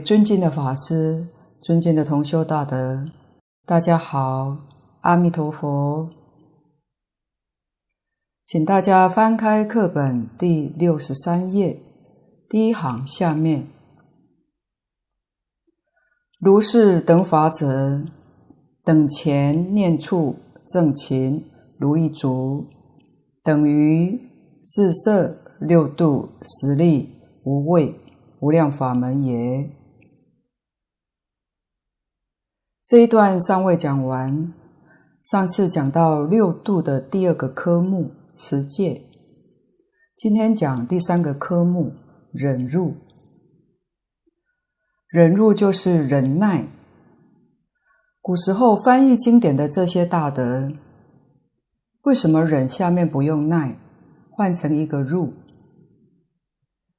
尊敬的法师，尊敬的同修大德，大家好，阿弥陀佛。请大家翻开课本第六十三页，第一行下面，如是等法者，等前念处正勤如意足，等于四摄六度十力无畏。无量法门也。这一段尚未讲完。上次讲到六度的第二个科目持戒，今天讲第三个科目忍辱。忍辱就是忍耐。古时候翻译经典的这些大德，为什么忍下面不用耐，换成一个入？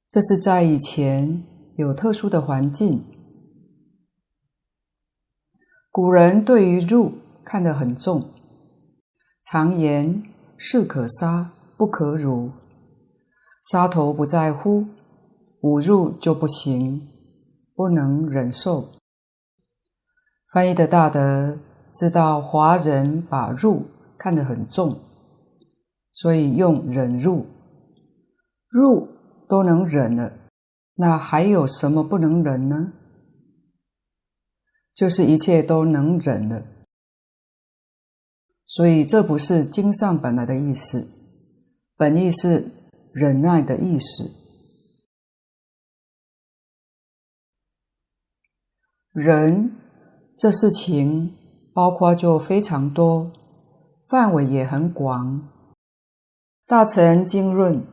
这是在以前有特殊的环境，古人对于入看得很重，常言士可杀不可辱，杀头不在乎，侮辱就不行，不能忍受。翻译的大德知道华人把辱看得很重，所以用忍辱，辱。都能忍了，那还有什么不能忍呢？就是一切都能忍了。所以这不是经上本来的意思，本意是忍耐的意思。忍这事情包括就非常多，范围也很广。大乘经论。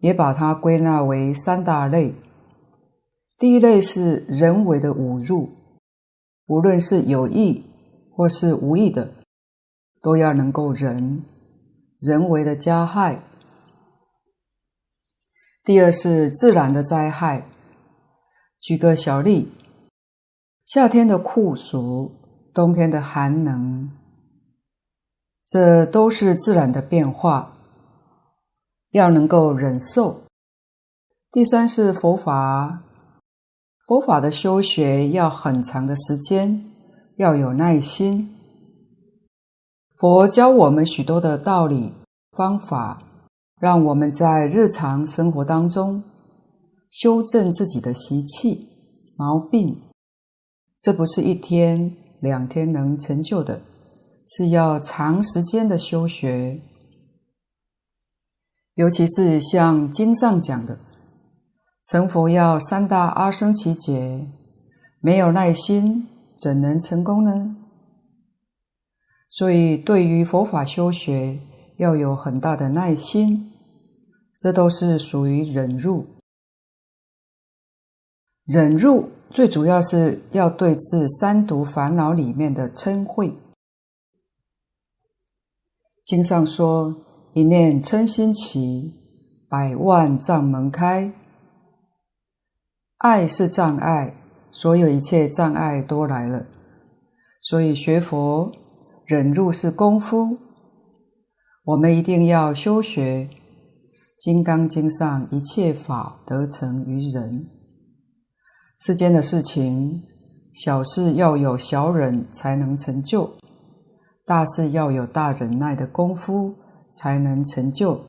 也把它归纳为三大类。第一类是人为的侮辱，无论是有意或是无意的，都要能够忍，人为的加害。第二是自然的灾害，举个小例：夏天的酷暑，冬天的寒冷，这都是自然的变化。要能够忍受。第三是佛法，佛法的修学要很长的时间，要有耐心。佛教我们许多的道理方法，让我们在日常生活当中修正自己的习气毛病。这不是一天两天能成就的，是要长时间的修学。尤其是像经上讲的，成佛要三大阿僧只劫，没有耐心怎能成功呢？所以，对于佛法修学要有很大的耐心，这都是属于忍辱。忍辱最主要是要对治三毒烦恼里面的嗔恚。经上说。一念嗔心起，百万障门开。爱是障碍，所有一切障碍都来了。所以学佛忍辱是功夫，我们一定要修学《金刚经》上一切法得成于忍。世间的事情，小事要有小忍才能成就，大事要有大忍耐的功夫。才能成就。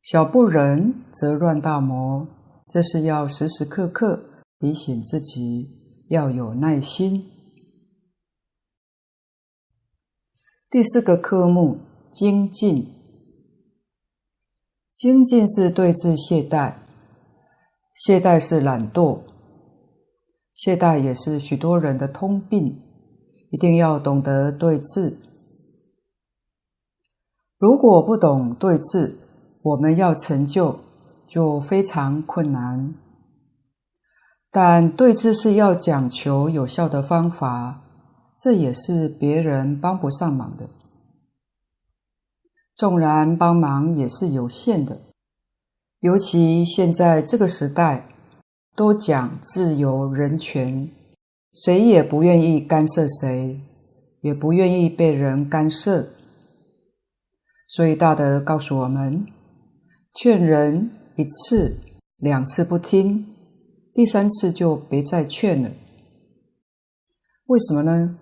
小不忍则乱大谋，这是要时时刻刻提醒自己要有耐心。第四个科目精进，精进是对治懈怠，懈怠是懒惰，懈怠也是许多人的通病，一定要懂得对治。如果不懂对治，我们要成就就非常困难。但对治是要讲求有效的方法，这也是别人帮不上忙的。纵然帮忙也是有限的，尤其现在这个时代，都讲自由人权，谁也不愿意干涉谁，也不愿意被人干涉。所以大德告诉我们：劝人一次、两次不听，第三次就别再劝了。为什么呢？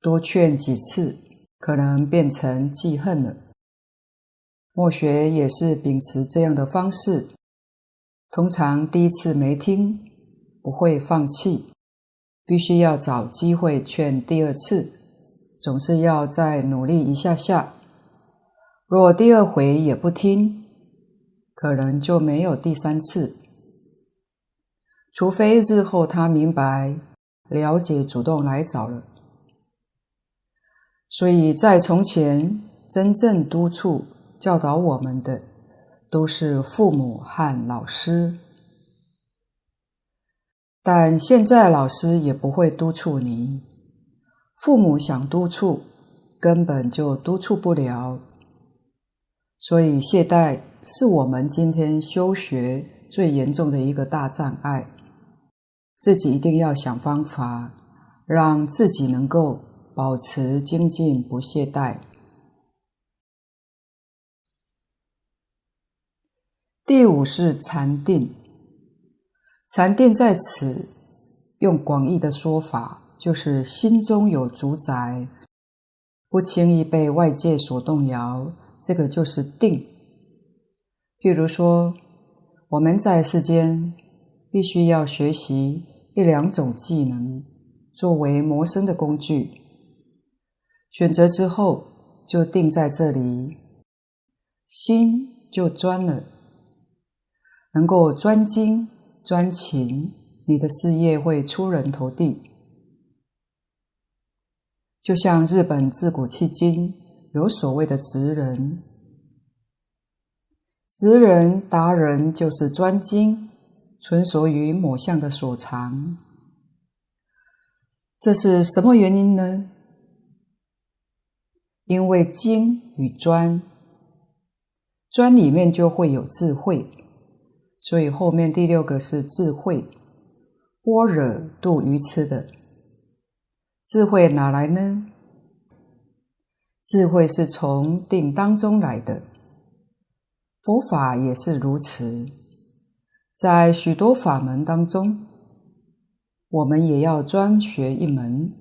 多劝几次，可能变成记恨了。墨学也是秉持这样的方式，通常第一次没听，不会放弃，必须要找机会劝第二次，总是要再努力一下下。若第二回也不听，可能就没有第三次。除非日后他明白、了解，主动来找了。所以在从前，真正督促。教导我们的都是父母和老师，但现在老师也不会督促你，父母想督促，根本就督促不了。所以懈怠是我们今天修学最严重的一个大障碍，自己一定要想方法，让自己能够保持精进不懈怠。第五是禅定，禅定在此用广义的说法，就是心中有主宰，不轻易被外界所动摇，这个就是定。譬如说，我们在世间必须要学习一两种技能，作为谋生的工具，选择之后就定在这里，心就专了。能够专精专勤，你的事业会出人头地。就像日本自古迄今有所谓的职人，职人达人就是专精，纯熟于某项的所长。这是什么原因呢？因为精与专，专里面就会有智慧。所以后面第六个是智慧，般若度愚痴的智慧哪来呢？智慧是从定当中来的，佛法也是如此。在许多法门当中，我们也要专学一门，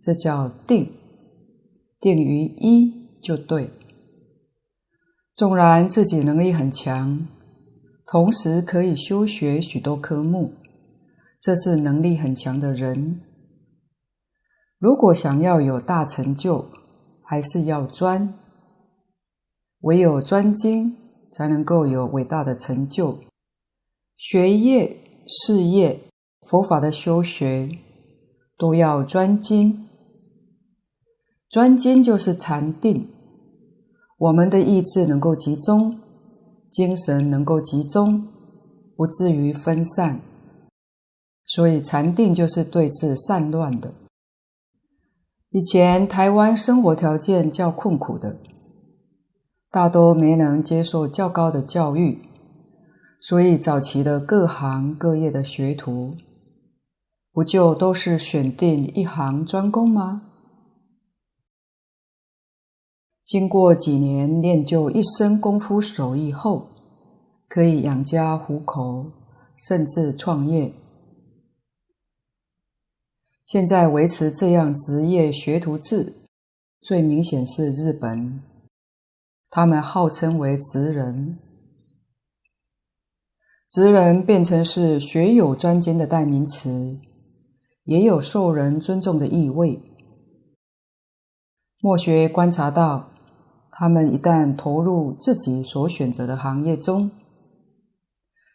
这叫定，定于一就对。纵然自己能力很强。同时可以修学许多科目，这是能力很强的人。如果想要有大成就，还是要专。唯有专精，才能够有伟大的成就。学业、事业、佛法的修学，都要专精。专精就是禅定，我们的意志能够集中。精神能够集中，不至于分散，所以禅定就是对治散乱的。以前台湾生活条件较困苦的，大多没能接受较高的教育，所以早期的各行各业的学徒，不就都是选定一行专攻吗？经过几年练就一身功夫手艺后，可以养家糊口，甚至创业。现在维持这样职业学徒制，最明显是日本，他们号称为职人，职人变成是学有专精的代名词，也有受人尊重的意味。墨学观察到。他们一旦投入自己所选择的行业中，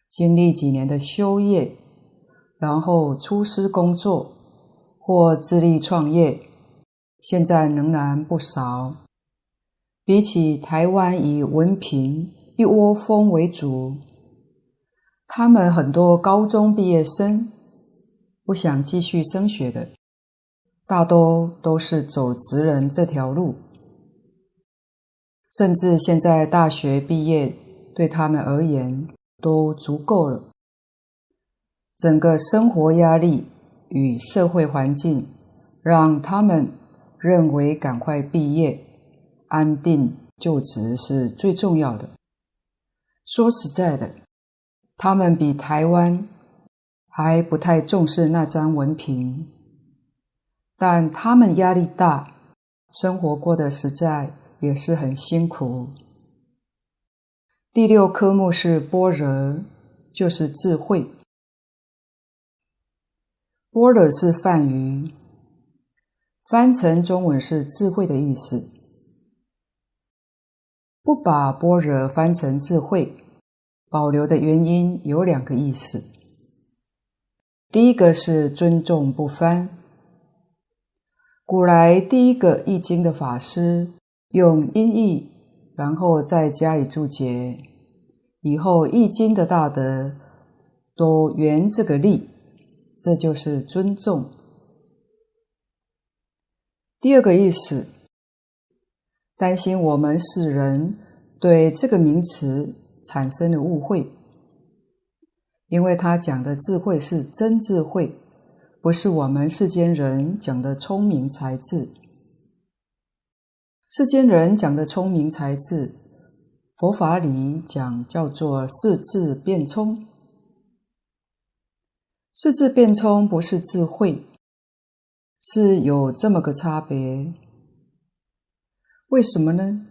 经历几年的修业，然后出师工作或自立创业，现在仍然不少。比起台湾以文凭一窝蜂为主，他们很多高中毕业生不想继续升学的，大多都是走职人这条路。甚至现在大学毕业对他们而言都足够了。整个生活压力与社会环境让他们认为赶快毕业、安定就职是最重要的。说实在的，他们比台湾还不太重视那张文凭，但他们压力大，生活过得实在也是很辛苦。第六科目是般若，就是智慧。般若是梵语，翻成中文是智慧的意思。不把般若翻成智慧，保留的原因有两个意思。第一个是尊重不翻。古来第一个译经的法师用音译，然后再加以注解，以后译经的大德都圆这个例，这就是尊重。第二个意思。担心我们世人对这个名词产生了误会，因为他讲的智慧是真智慧，不是我们世间人讲的聪明才智。世间人讲的聪明才智，佛法里讲叫做四智辩聪。四智辩聪不是智慧，是有这么个差别。为什么呢？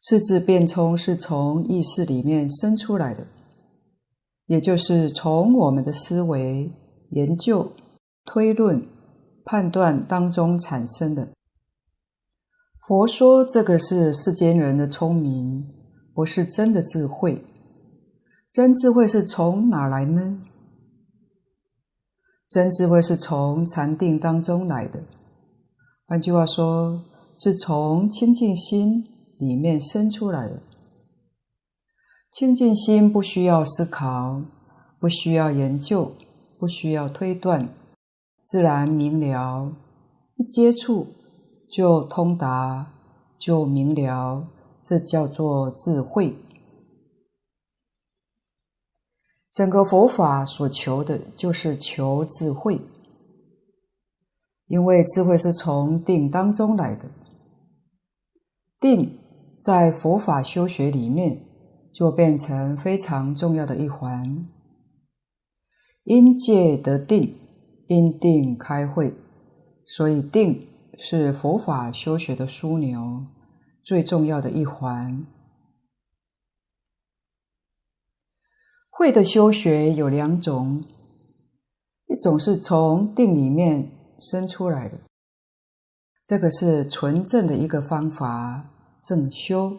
识智辩聪是从意识里面生出来的，也就是从我们的思维、研究、推论、判断当中产生的。佛说这个是世间人的聪明，不是真的智慧。真智慧是从哪来呢？真智慧是从禅定当中来的。换句话说，是从清净心里面生出来的。清净心不需要思考，不需要研究，不需要推断，自然明了，一接触就通达，就明了，这叫做智慧。整个佛法所求的就是求智慧。因为智慧是从定当中来的，定在佛法修学里面就变成非常重要的一环。因戒得定，因定开慧，所以定是佛法修学的枢纽，最重要的一环。慧的修学有两种，一种是从定里面。生出来的，这个是纯正的一个方法，正修。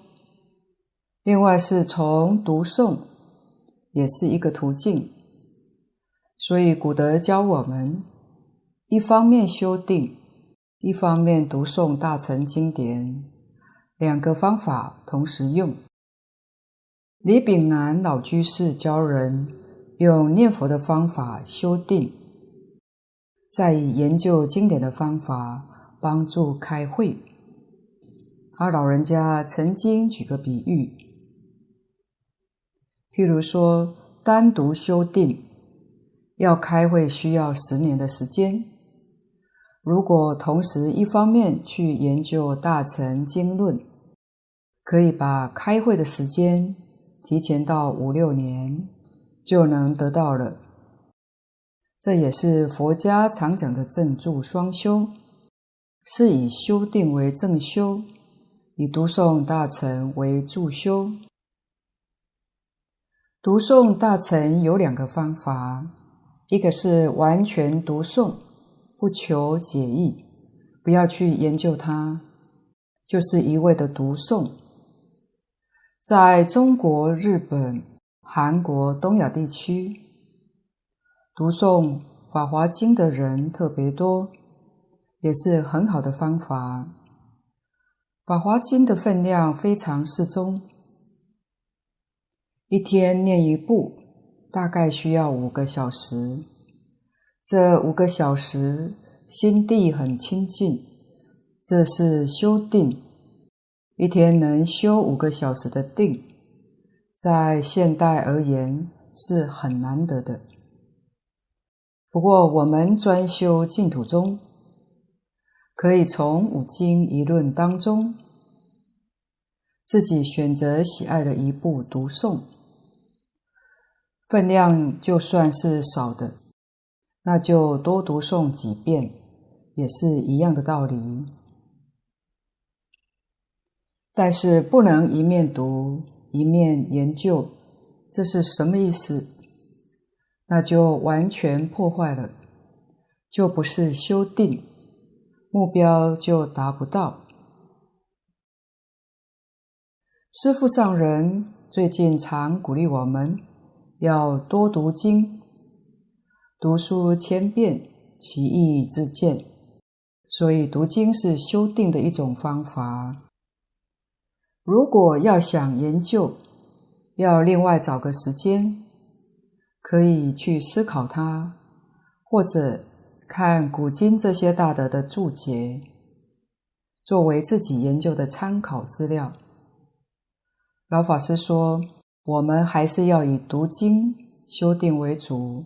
另外是从读诵，也是一个途径。所以古德教我们，一方面修定，一方面读诵大乘经典，两个方法同时用。李炳南老居士教人用念佛的方法修定。再以研究经典的方法帮助开会。他老人家曾经举个比喻，譬如说，单独修订要开会需要十年的时间，如果同时一方面去研究大乘经论，可以把开会的时间提前到五六年，就能得到了。这也是佛家常讲的正助双修，是以修定为正修，以读诵大乘为助修。读诵大乘有两个方法，一个是完全读诵，不求解义，不要去研究它，就是一味的读诵。在中国、日本、韩国、东亚地区。读诵《法华经》的人特别多，也是很好的方法。《法华经》的分量非常适中，一天念一部，大概需要五个小时。这五个小时心地很清净，这是修定。一天能修五个小时的定，在现代而言是很难得的。不过，我们专修净土宗，可以从五经一论当中，自己选择喜爱的一部读诵。分量就算是少的，那就多读诵几遍，也是一样的道理。但是不能一面读一面研究，这是什么意思？那就完全破坏了，就不是修定，目标就达不到。师父上人最近常鼓励我们要多读经，读书千遍，其义自见。所以读经是修定的一种方法。如果要想研究，要另外找个时间，可以去思考它，或者看古今这些大德的注解，作为自己研究的参考资料。老法师说，我们还是要以读经修定为主，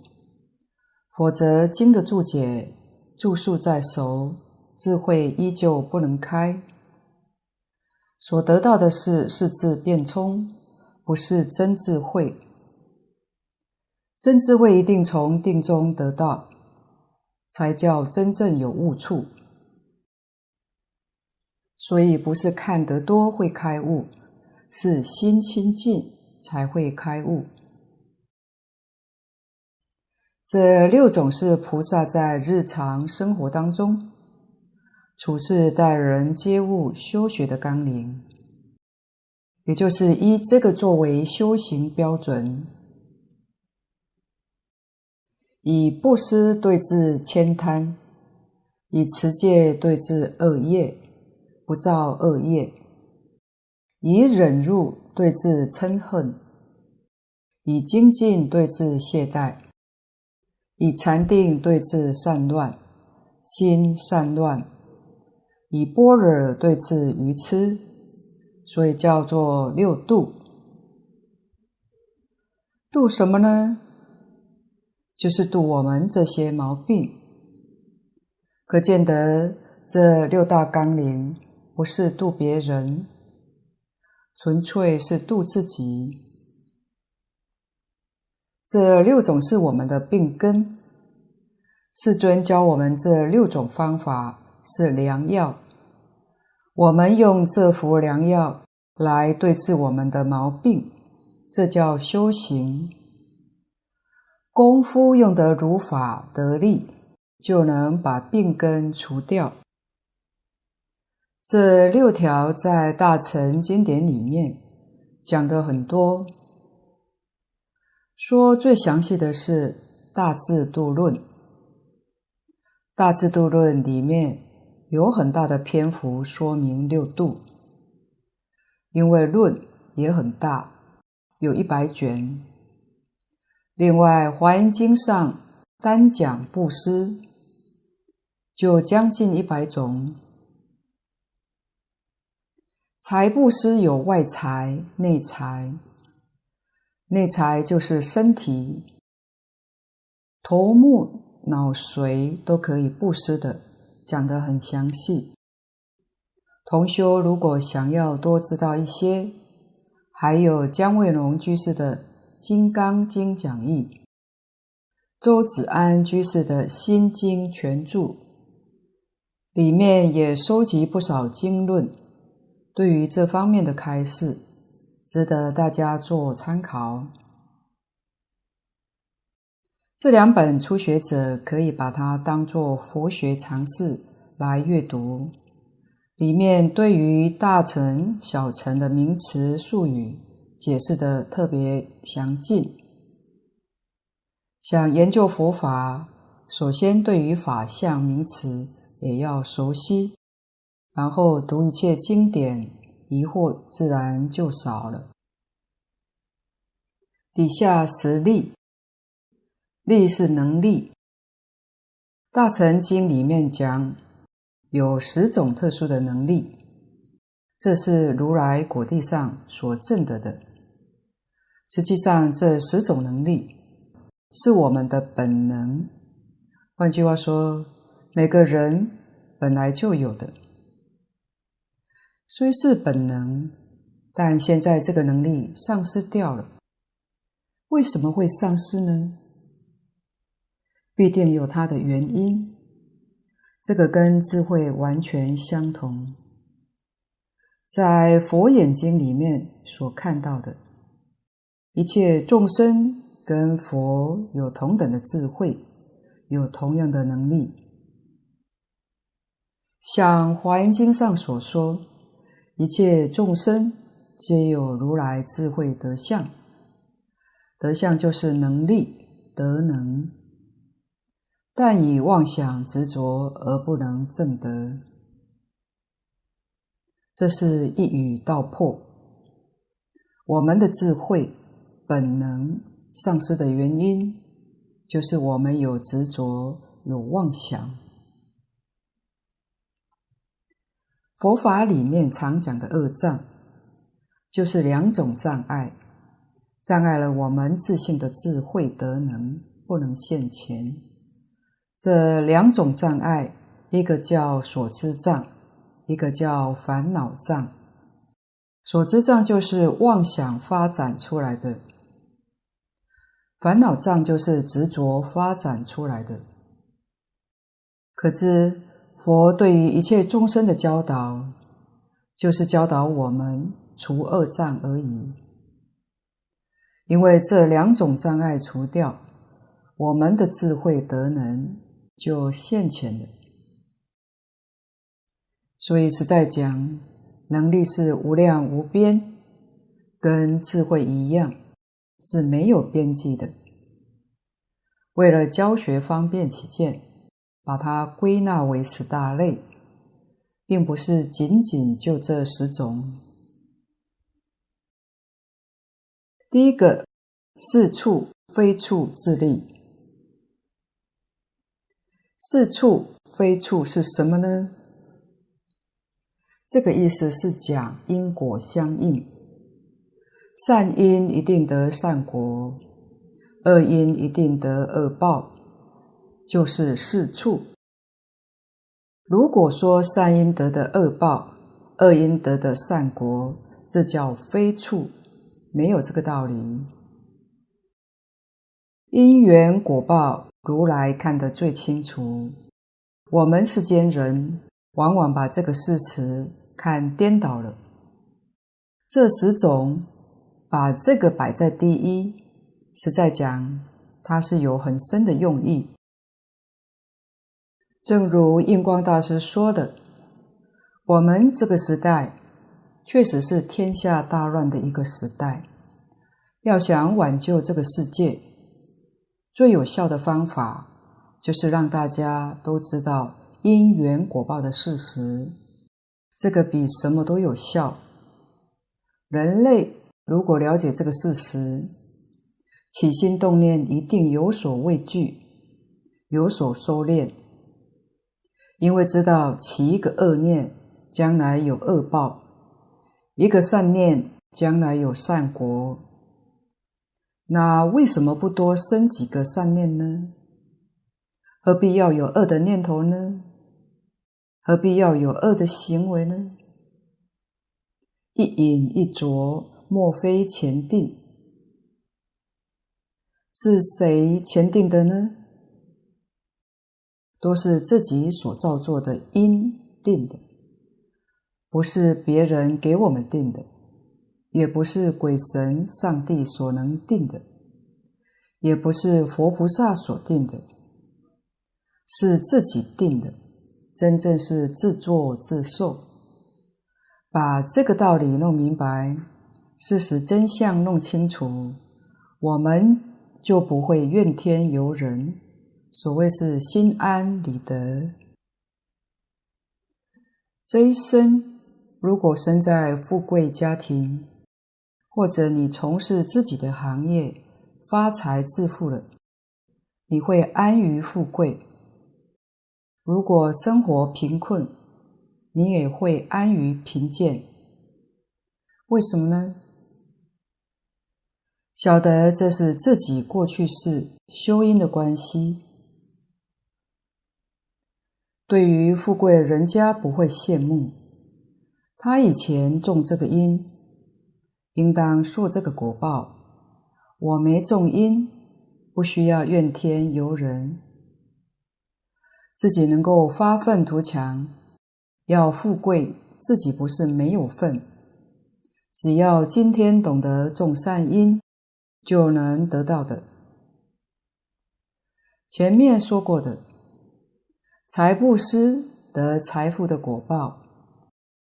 否则经的注解注述再熟，智慧依旧不能开。所得到的是是智辩聪，不是真智慧。真智慧一定从定中得到，才叫真正有悟处。所以不是看得多会开悟，是心清净才会开悟。这六种是菩萨在日常生活当中。处事待人接物修学的纲领，也就是以这个作为修行标准，以布施对治慳贪，以持戒对治恶业，不造恶业；以忍辱对治嗔恨，以精进对治懈怠，以禅定对治散乱，心散乱。以般若对治愚痴，所以叫做六度。度什么呢？就是度我们这些毛病。可见得这六大纲领不是度别人，纯粹是度自己。这六种是我们的病根。世尊教我们这六种方法。是良药，我们用这副良药来对治我们的毛病，这叫修行。功夫用得如法得力，就能把病根除掉。这六条在大乘经典里面讲的很多，说最详细的是《大智度论》，《大智度论》里面。有很大的篇幅说明六度，因为论也很大，有一百卷。另外，《华严经》上单讲布施，就将近一百种。财布施有外财、内财。内财就是身体，头目脑髓都可以布施的。讲得很详细。同修如果想要多知道一些，还有姜惠龙居士的《金刚经讲义》，周子安居士的《心经全注》，里面也收集不少经论，对于这方面的开示，值得大家做参考。这两本初学者可以把它当作佛学常识来阅读，里面对于大乘、小乘的名词术语解释的特别详尽。想研究佛法，首先对于法相名词也要熟悉，然后读一切经典，疑惑自然就少了。底下十力。力是能力，《大乘经》里面讲有十种特殊的能力，这是如来果地上所证得的。实际上，这十种能力是我们的本能。换句话说，每个人本来就有的，虽是本能，但现在这个能力丧失掉了。为什么会丧失呢？必定有它的原因。这个跟智慧完全相同。在佛眼睛里面所看到的一切众生，跟佛有同等的智慧，有同样的能力。像《华严经》上所说，一切众生皆有如来智慧德相，德相就是能力、德能，但以妄想执着而不能证得。这是一语道破。我们的智慧本能丧失的原因，就是我们有执着、有妄想。佛法里面常讲的恶障，就是两种障碍，障碍了我们自信的智慧德能，不能现前。这两种障碍，一个叫所知障。一个叫烦恼障，所知障就是妄想发展出来的，烦恼障就是执着发展出来的。可知佛对于一切众生的教导，就是教导我们除恶障而已。因为这两种障碍除掉，我们的智慧德能就现前了。所以实在讲，能力是无量无边，跟智慧一样，是没有边际的。为了教学方便起见，把它归纳为十大类，并不是仅仅就这十种。第一个，是处非处自立。是处非处是什么呢？这个意思是讲因果相应，善因一定得善果，恶因一定得恶报，就是是处。如果说善因得的恶报，恶因得的善果，这叫非处，没有这个道理。因缘果报，如来看得最清楚，我们世间人往往把这个事实。看颠倒了，这十种把这个摆在第一，实在讲，它是有很深的用意。正如印光大师说的，我们这个时代确实是天下大乱的一个时代，要想挽救这个世界，最有效的方法就是让大家都知道因缘果报的事实。这个比什么都有效。人类如果了解这个事实，起心动念一定有所畏惧，有所收敛，因为知道起一个恶念，将来有恶报；一个善念，将来有善果。那为什么不多生几个善念呢？何必要有恶的念头呢？何必要有恶的行为呢？一饮一啄，莫非前定？是谁前定的呢？都是自己所造作的因定的，不是别人给我们定的，也不是鬼神上帝所能定的，也不是佛菩萨所定的，是自己定的。真正是自作自受，把这个道理弄明白，事实真相弄清楚，我们就不会怨天尤人。所谓是心安理得。这一生，如果生在富贵家庭，或者你从事自己的行业，发财致富了，你会安于富贵。如果生活贫困，你也会安于贫贱。为什么呢？晓得这是自己过去世修因的关系。对于富贵人家不会羡慕，他以前种这个因，应当受这个果报。我没种因，不需要怨天尤人，自己能够发愤图强，要富贵，自己不是没有份，只要今天懂得种善因，就能得到的。前面说过的，财布施得财富的果报，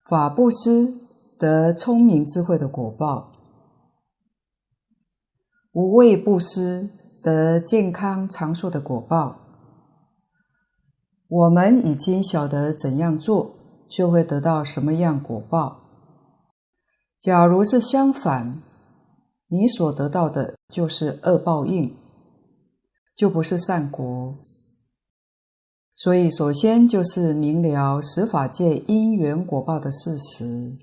法布施得聪明智慧的果报，无畏布施得健康长寿的果报。我们已经晓得怎样做，就会得到什么样果报。假如是相反，你所得到的就是恶报应，就不是善果。所以，首先就是明了十法界因缘果报的事实，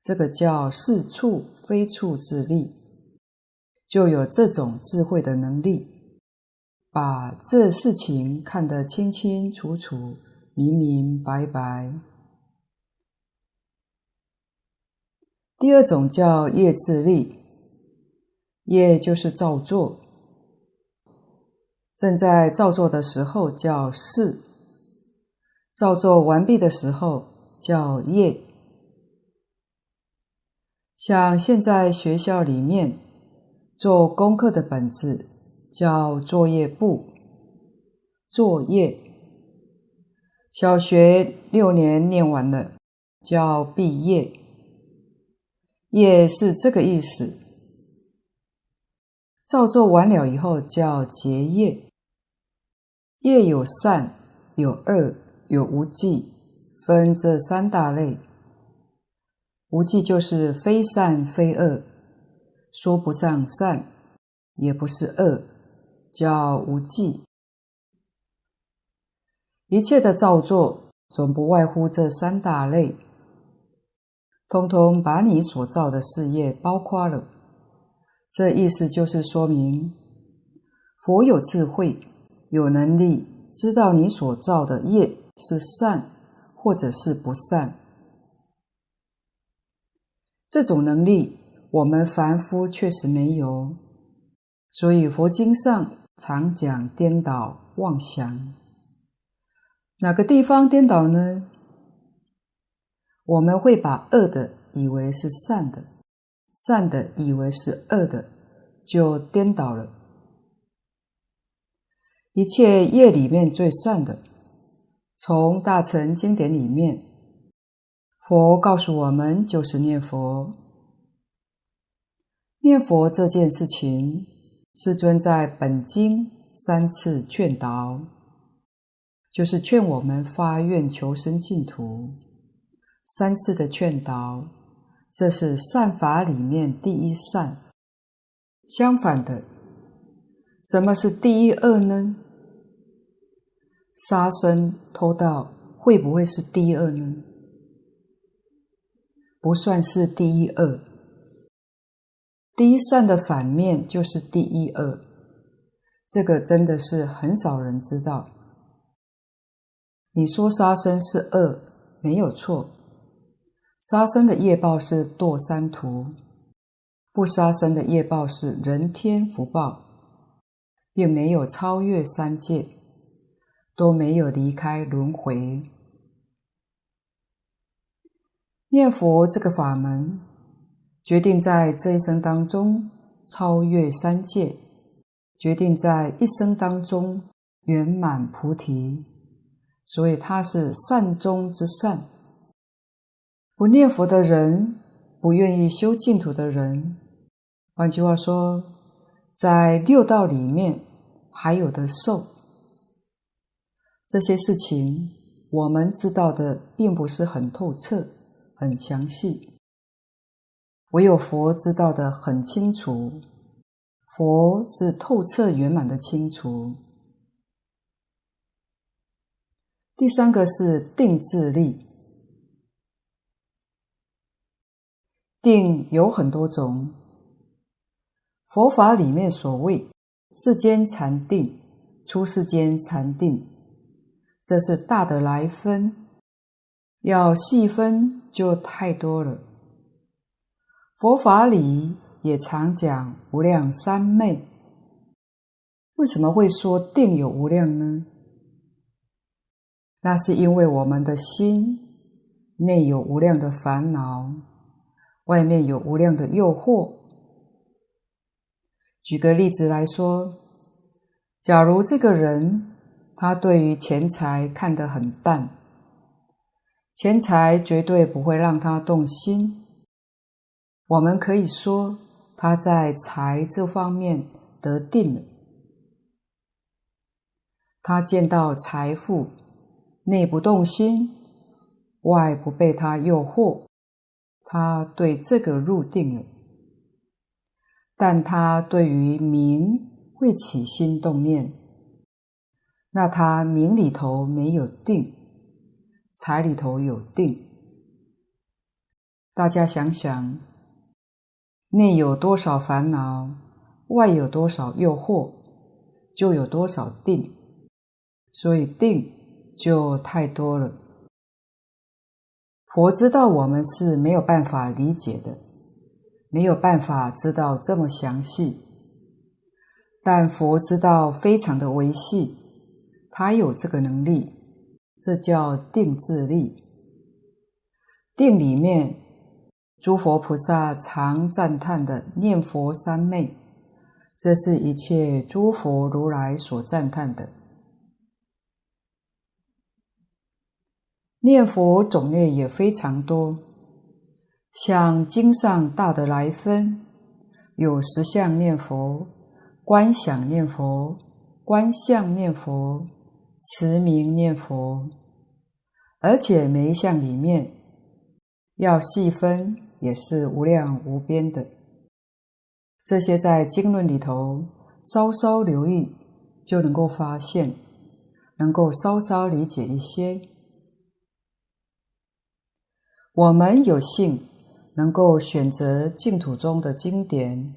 这个叫是处非处之力，就有这种智慧的能力，把这事情看得清清楚楚、明明白白。第二种叫业自力，业就是造作，正在造作的时候叫事，造作完毕的时候叫业。像现在学校里面做功课的本子叫作业簿，作业。小学六年念完了叫毕业。业是这个意思，造作完了以后叫结业。业有善、有恶、有无记，分这三大类。无记就是非善非恶，说不上善，也不是恶，叫无记。一切的造作总不外乎这三大类。通通把你所造的事业包括了，这意思就是说明，佛有智慧，有能力知道你所造的业是善或者是不善。这种能力我们凡夫确实没有，所以佛经上常讲颠倒妄想。哪个地方颠倒呢？我们会把恶的以为是善的，善的以为是恶的，就颠倒了。一切业里面最善的，从大乘经典里面，佛告诉我们，就是念佛。念佛这件事情，世尊在本经三次劝导，就是劝我们发愿求生净土。三次的劝导，这是善法里面第一善。相反的，什么是第一恶呢？杀生偷盗会不会是第一恶呢？不算是第一恶。第一善的反面就是第一恶，这个真的是很少人知道。你说杀生是恶，没有错。杀生的业报是堕三途，不杀生的业报是人天福报，并没有超越三界，都没有离开轮回。念佛这个法门，决定在这一生当中超越三界，决定在一生当中圆满菩提，所以它是善中之善。不念佛的人，不愿意修净土的人，换句话说，在六道里面还有的受。这些事情我们知道的并不是很透彻、很详细，唯有佛知道的很清楚。佛是透彻圆满的清楚。第三个是定智力。定有很多种，佛法里面所谓世间禅定、出世间禅定，这是大的来分，要细分就太多了。佛法里也常讲无量三昧。为什么会说定有无量呢？那是因为我们的心内有无量的烦恼，外面有无量的诱惑。举个例子来说，假如这个人他对于钱财看得很淡，钱财绝对不会让他动心。我们可以说他在财这方面得定了。他见到财富，内不动心，外不被他诱惑，他对这个入定了。但他对于名会起心动念，那他名里头没有定，财里头有定。大家想想，内有多少烦恼，外有多少诱惑，就有多少定。所以定就太多了。佛知道我们是没有办法理解的，没有办法知道这么详细。但佛知道非常的微细，他有这个能力，这叫定智力。定里面，诸佛菩萨常赞叹的念佛三昧，这是一切诸佛如来所赞叹的。念佛种类也非常多，像经上大德来分，有实相念佛、观想念佛、观相念佛、持名念佛，而且每一项里面要细分，也是无量无边的。这些在经论里头稍稍留意，就能够发现，能够稍稍理解一些。我们有幸能够选择净土中的经典，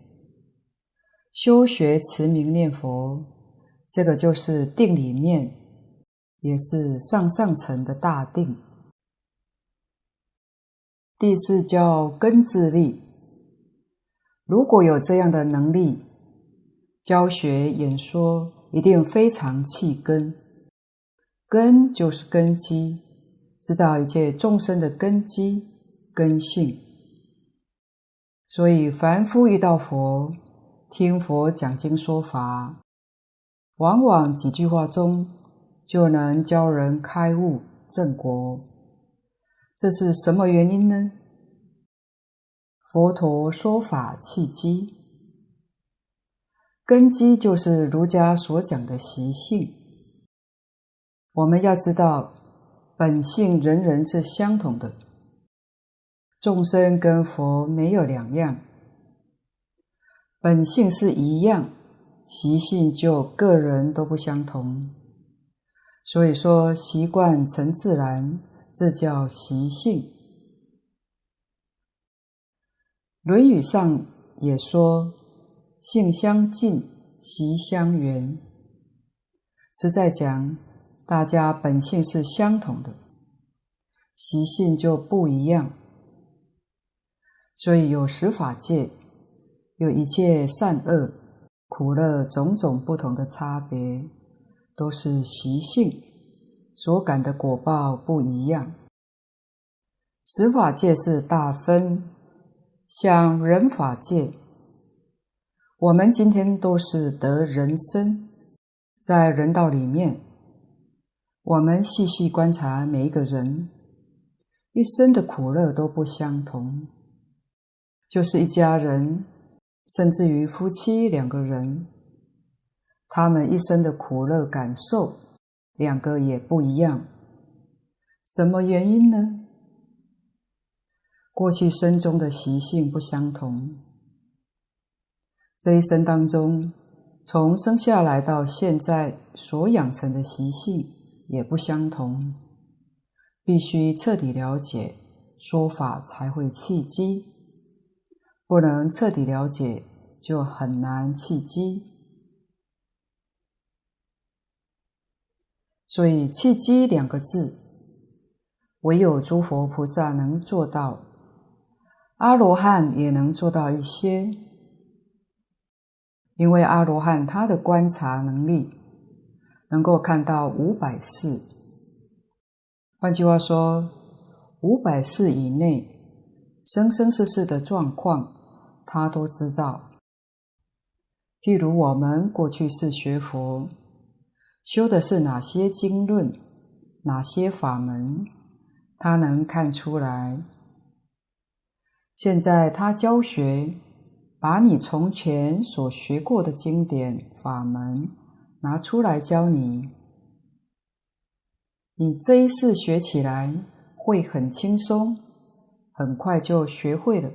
修学持名念佛，这个就是定里面，也是上上层的大定。第四叫根自力，如果有这样的能力，教学演说一定非常契根，根就是根基。知道一切众生的根基根性，所以凡夫遇到佛，听佛讲经说法，往往几句话中就能教人开悟正果。这是什么原因呢？佛陀说法契机，根基就是儒家所讲的习性。我们要知道。本性人人是相同的，众生跟佛没有两样，本性是一样，习性就个人都不相同。所以说习惯成自然，这叫习性。《论语》上也说：“性相近，习相远。”实在讲。大家本性是相同的，习性就不一样，所以有十法界，有一切善恶、苦乐种种不同的差别，都是习性所感的果报不一样。十法界是大分，像人法界，我们今天都是得人身，在人道里面。我们细细观察每一个人，一生的苦乐都不相同。就是一家人，甚至于夫妻两个人，他们一生的苦乐感受，两个也不一样。什么原因呢？过去生中的习性不相同，这一生当中，从生下来到现在所养成的习性。也不相同，必须彻底了解，说法才会契机。不能彻底了解，就很难契机。所以“契机”两个字，唯有诸佛菩萨能做到，阿罗汉也能做到一些，因为阿罗汉他的观察能力能够看到五百世，换句话说，五百世以内生生世世的状况，他都知道。譬如我们过去是学佛，修的是哪些经论，哪些法门，他能看出来。现在他教学，把你从前所学过的经典法门拿出来教你，你这一世学起来会很轻松，很快就学会了。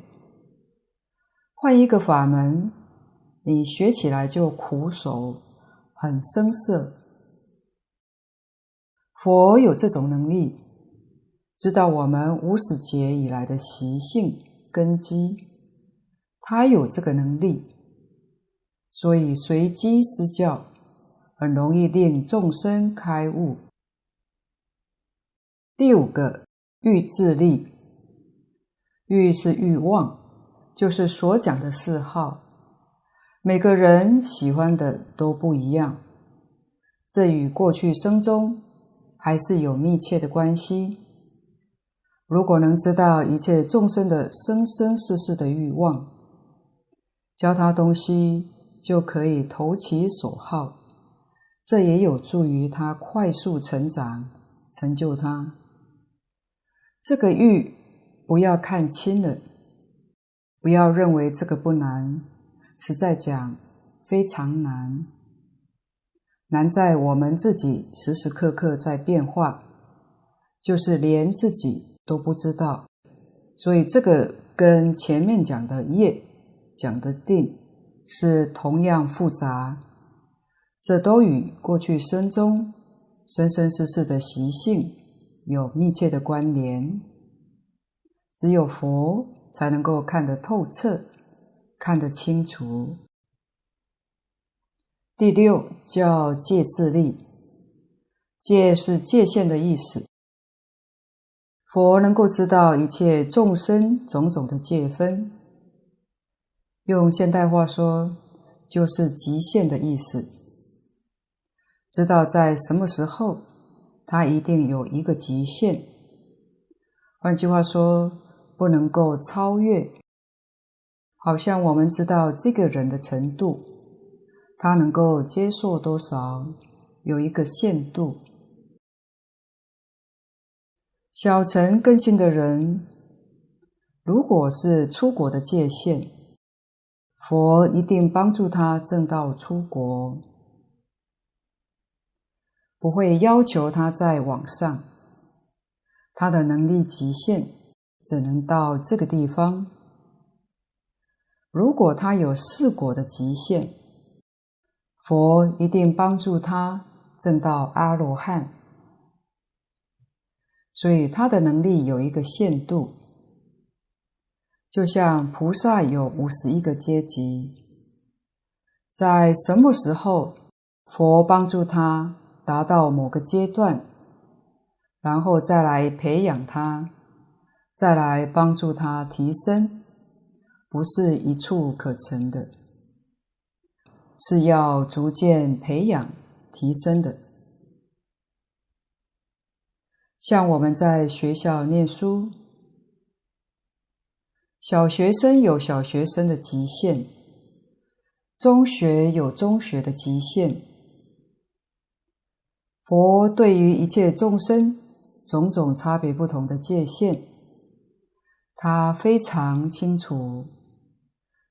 换一个法门，你学起来就苦手，很生涩。佛有这种能力，知道我们无始劫以来的习性。根基，他有这个能力，所以随机施教，很容易令众生开悟。第五个欲自利，欲是欲望，就是所讲的嗜好。每个人喜欢的都不一样，这与过去生中还是有密切的关系。如果能知道一切众生的生生世世的欲望，教他东西就可以投其所好，这也有助于他快速成长，成就他。这个欲不要看轻了，不要认为这个不难，实在讲非常难，难在我们自己时时刻刻在变化，就是连自己。都不知道，所以这个跟前面讲的业、讲的定是同样复杂，这都与过去生中生生世世的习性有密切的关联。只有佛才能够看得透彻，看得清楚。第六叫戒自利，戒是界限的意思。佛能够知道一切众生种种的界分，用现代话说，就是极限的意思。知道在什么时候，他一定有一个极限。换句话说，不能够超越。好像我们知道这个人的程度，他能够接受多少，有一个限度。小乘根性的人，如果是出国的界限，佛一定帮助他证道出国，不会要求他再往上。他的能力极限只能到这个地方。如果他有四果的极限，佛一定帮助他证到阿罗汉。所以他的能力有一个限度，就像菩萨有五十一个阶级，在什么时候佛帮助他达到某个阶段，然后再来培养他，再来帮助他提升，不是一蹴可成的，是要逐渐培养提升的。像我们在学校念书，小学生有小学生的极限，中学有中学的极限。佛对于一切众生种种差别不同的界限，他非常清楚，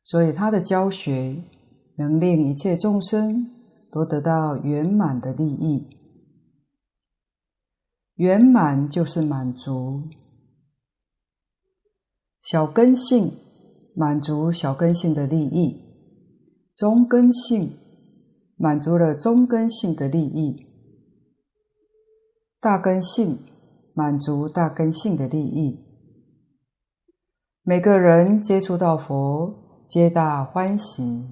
所以他的教学能令一切众生都得到圆满的利益。圆满就是满足，小根性满足小根性的利益，中根性满足了中根性的利益，大根性满足大根性的利益。每个人接触到佛，皆大欢喜，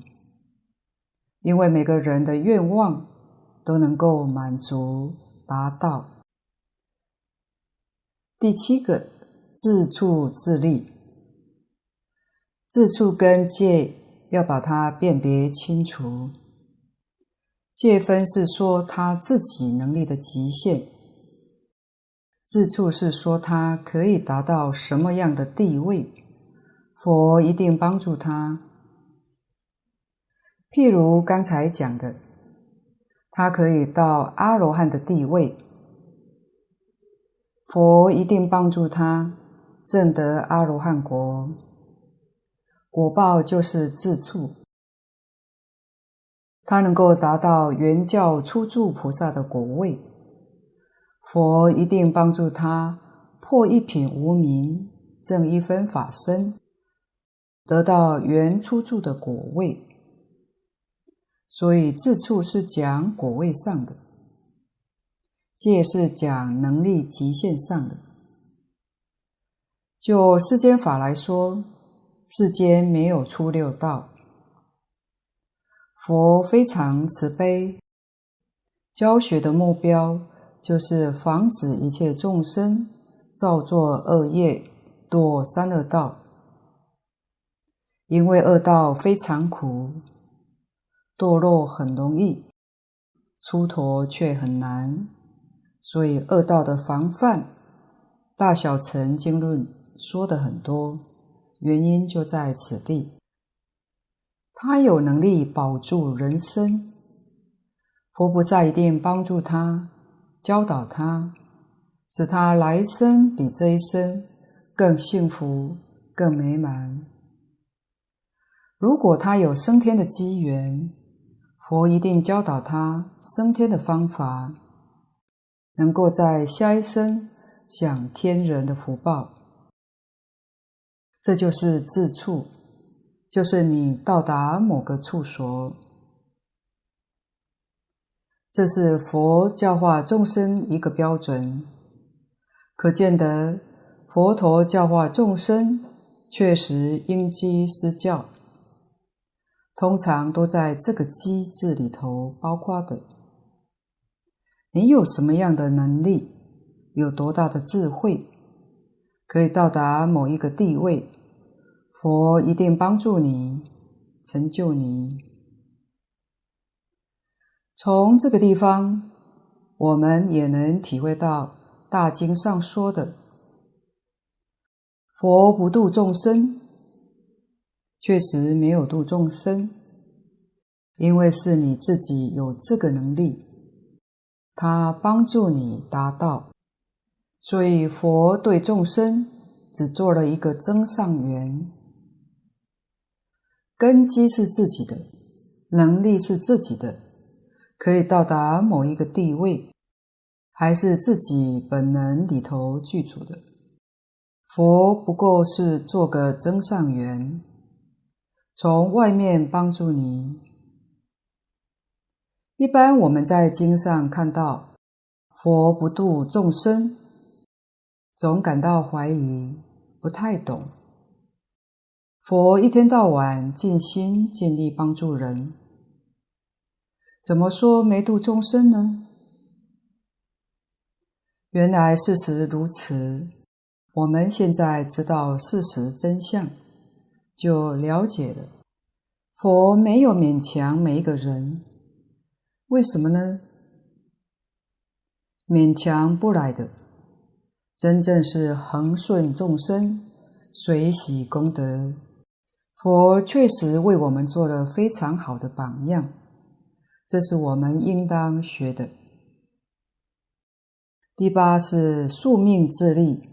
因为每个人的愿望都能够满足达到。第七个，自处自利。自处跟戒要把它辨别清楚。戒分是说他自己能力的极限，自处是说他可以达到什么样的地位，佛一定帮助他。譬如刚才讲的，他可以到阿罗汉的地位，佛一定帮助他证得阿罗汉果，果报就是自处。他能够达到圆教初住菩萨的果位，佛一定帮助他破一品无明，证一分法身，得到原初住的果位。所以自处是讲果位上的，界是讲能力极限上的。就世间法来说，世间没有初六道。佛非常慈悲，教学的目标就是防止一切众生造作恶业，堕三恶道，因为恶道非常苦。堕落很容易，出头却很难，所以恶道的防范，大小乘经论说的很多，原因就在此地。他有能力保住人身，佛菩萨一定帮助他，教导他，使他来生比这一生更幸福、更美满。如果他有升天的机缘，佛一定教导他升天的方法，能够在下一生享天人的福报。这就是自处，就是你到达某个处所。这是佛教化众生一个标准，可见得佛陀教化众生确实因机施教。通常都在这个机制里头包括的。你有什么样的能力，有多大的智慧，可以到达某一个地位，佛一定帮助你，成就你。从这个地方，我们也能体会到大经上说的：“佛不度众生。”确实没有度众生，因为是你自己有这个能力，他帮助你达到，所以佛对众生只做了一个增上缘。根基是自己的，能力是自己的，可以到达某一个地位，还是自己本能里头具足的。佛不过是做个增上缘。从外面帮助你。一般我们在经上看到佛不度众生，总感到怀疑，不太懂。佛一天到晚尽心尽力帮助人，怎么说没度众生呢？原来事实如此，我们现在知道事实真相。就了解了，佛没有勉强每一个人，为什么呢？勉强不来的，真正是恒顺众生，随喜功德。佛确实为我们做了非常好的榜样，这是我们应当学的。第八是宿命自立，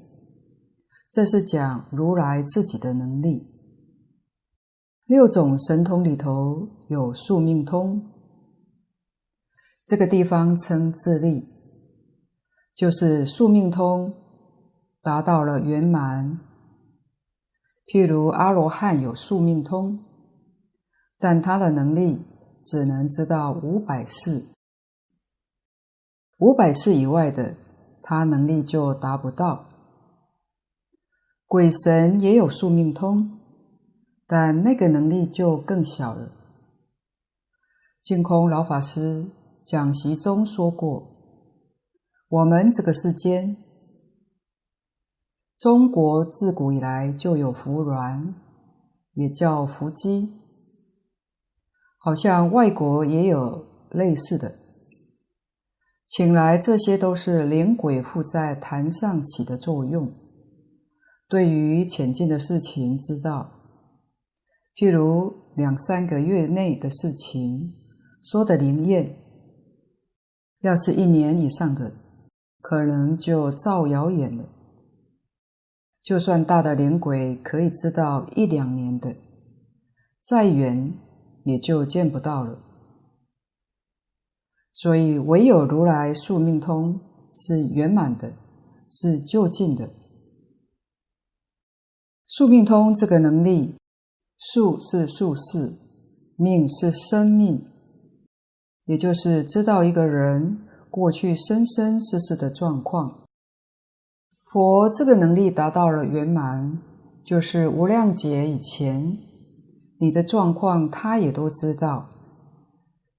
这是讲如来自己的能力。六种神通里头有宿命通，这个地方称自立，就是宿命通达到了圆满。譬如阿罗汉有宿命通，但他的能力只能知道五百世，五百世以外的他能力就达不到。鬼神也有宿命通。但那个能力就更小了。净空老法师讲习中说过，我们这个世间，中国自古以来就有伏鸾，也叫伏击，好像外国也有类似的，请来这些都是灵鬼附在坛上起的作用，对于浅近的事情知道，譬如两三个月内的事情说的灵验，要是一年以上的，可能就造谣言了。就算大的灵鬼可以知道一两年的，再远也就见不到了。所以唯有如来宿命通是圆满的，是究竟的。宿命通这个能力，宿是宿世，命是生命，也就是知道一个人过去生生世世的状况。佛这个能力达到了圆满，就是无量劫以前你的状况，他也都知道。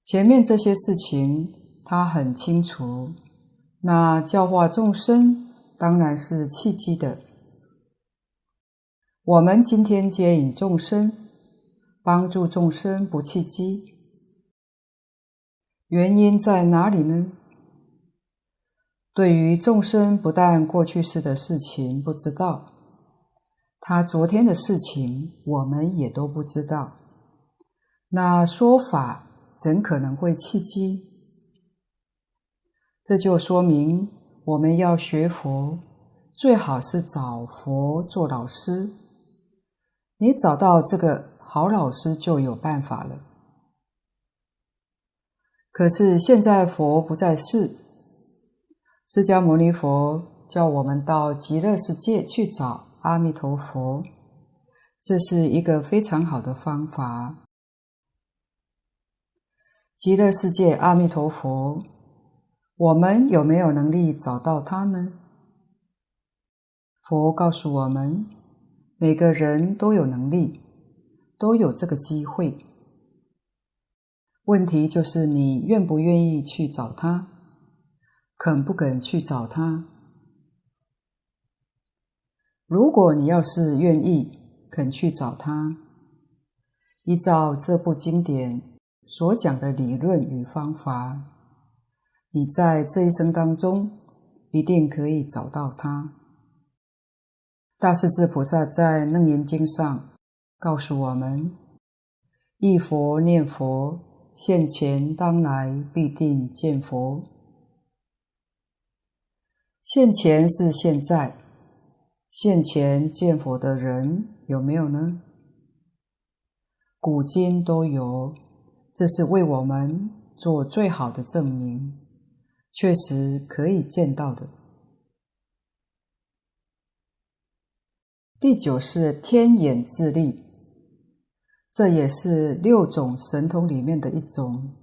前面这些事情他很清楚。那教化众生当然是契机的。我们今天接引众生，帮助众生不契机，原因在哪里呢？对于众生，不但过去世的事情不知道，他昨天的事情我们也都不知道。那说法怎可能会契机？这就说明我们要学佛，最好是找佛做老师。你找到这个好老师，就有办法了。可是现在佛不在世。释迦牟尼佛叫我们到极乐世界去找阿弥陀佛，这是一个非常好的方法。极乐世界阿弥陀佛，我们有没有能力找到他呢？佛告诉我们，每个人都有能力，都有这个机会。问题就是你愿不愿意去找他。肯不肯去找他？如果你要是愿意肯去找他，依照这部经典所讲的理论与方法，你在这一生当中一定可以找到他。大势至菩萨在《楞严经》上告诉我们：“一佛念佛，现前当来必定见佛。”现前是现在，现前见佛的人有没有呢？古今都有，这是为我们做最好的证明，确实可以见到的。第九是天眼智力，这也是六种神通里面的一种。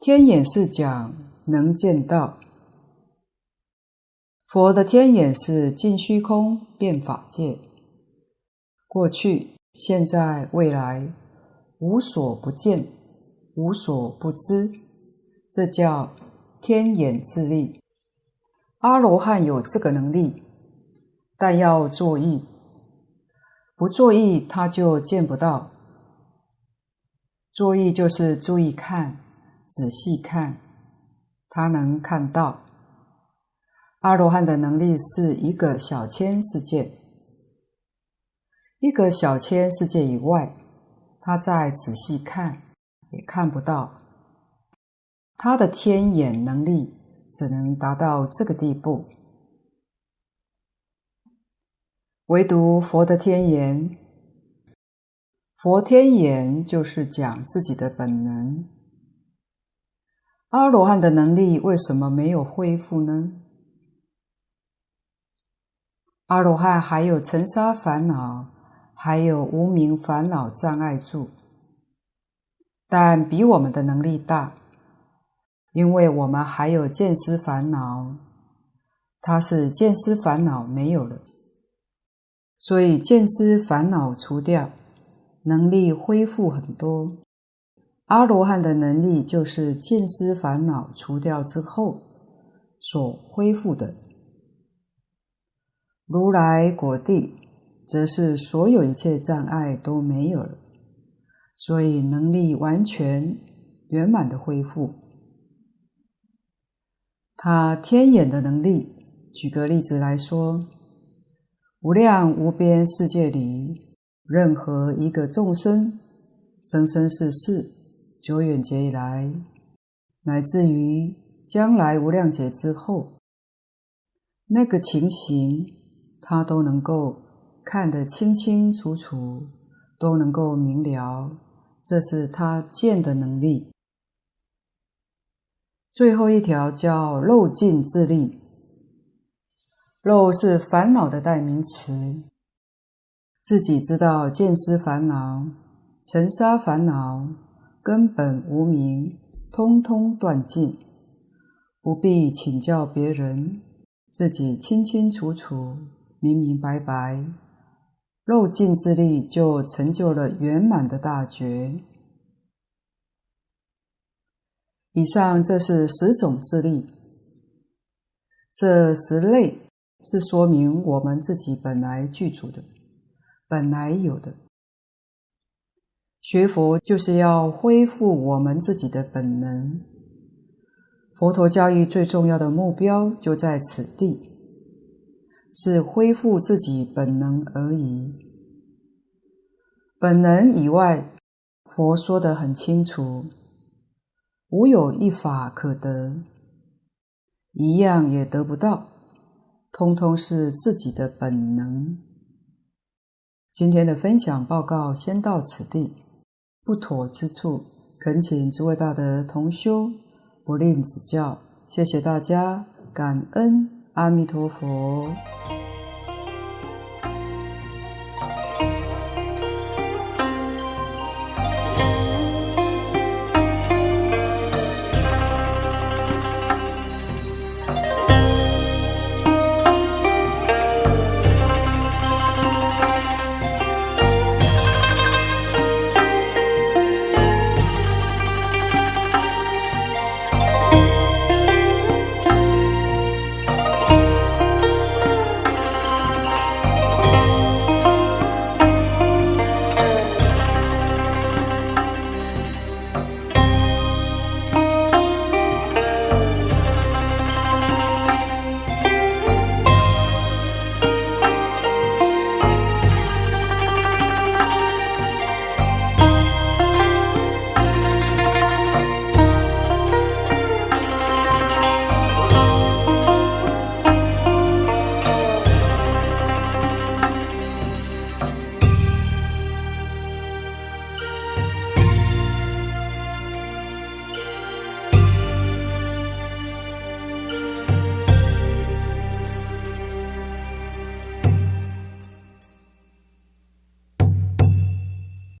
天眼是讲。能见到佛的天眼是尽虚空遍法界，过去、现在、未来，无所不见，无所不知，这叫天眼智力。阿罗汉有这个能力，但要作意，不作意他就见不到。作意就是注意看，仔细看。他能看到阿罗汉的能力是一个小千世界，一个小千世界以外，他再仔细看也看不到。他的天眼能力只能达到这个地步，唯独佛的天眼，佛天眼就是讲自己的本能。阿罗汉的能力为什么没有恢复呢？阿罗汉还有尘沙烦恼，还有无明烦恼障碍住，但比我们的能力大，因为我们还有见思烦恼，他是见思烦恼没有了，所以见思烦恼除掉，能力恢复很多。阿罗汉的能力就是见思烦恼除掉之后所恢复的。如来果地则是所有一切障碍都没有了，所以能力完全圆满的恢复。他天眼的能力，举个例子来说，无量无边世界里，任何一个众生，生生世世，久远劫以来，乃至于将来无量劫之后，那个情形，他都能够看得清清楚楚，都能够明了，这是他见的能力。最后一条叫漏尽自利，漏是烦恼的代名词，自己知道见思烦恼、尘沙烦恼。根本无明，通通断尽，不必请教别人，自己清清楚楚、明明白白，肉尽自利，就成就了圆满的大觉。以上这是十种自利，这十类是说明我们自己本来具足的，本来有的。学佛就是要恢复我们自己的本能。佛陀教育最重要的目标就在此地，是恢复自己本能而已。本能以外，佛说得很清楚，无有一法可得，一样也得不到，通通是自己的本能。今天的分享报告先到此地。不妥之处，恳请诸位大德同修不吝指教。谢谢大家，感恩阿弥陀佛。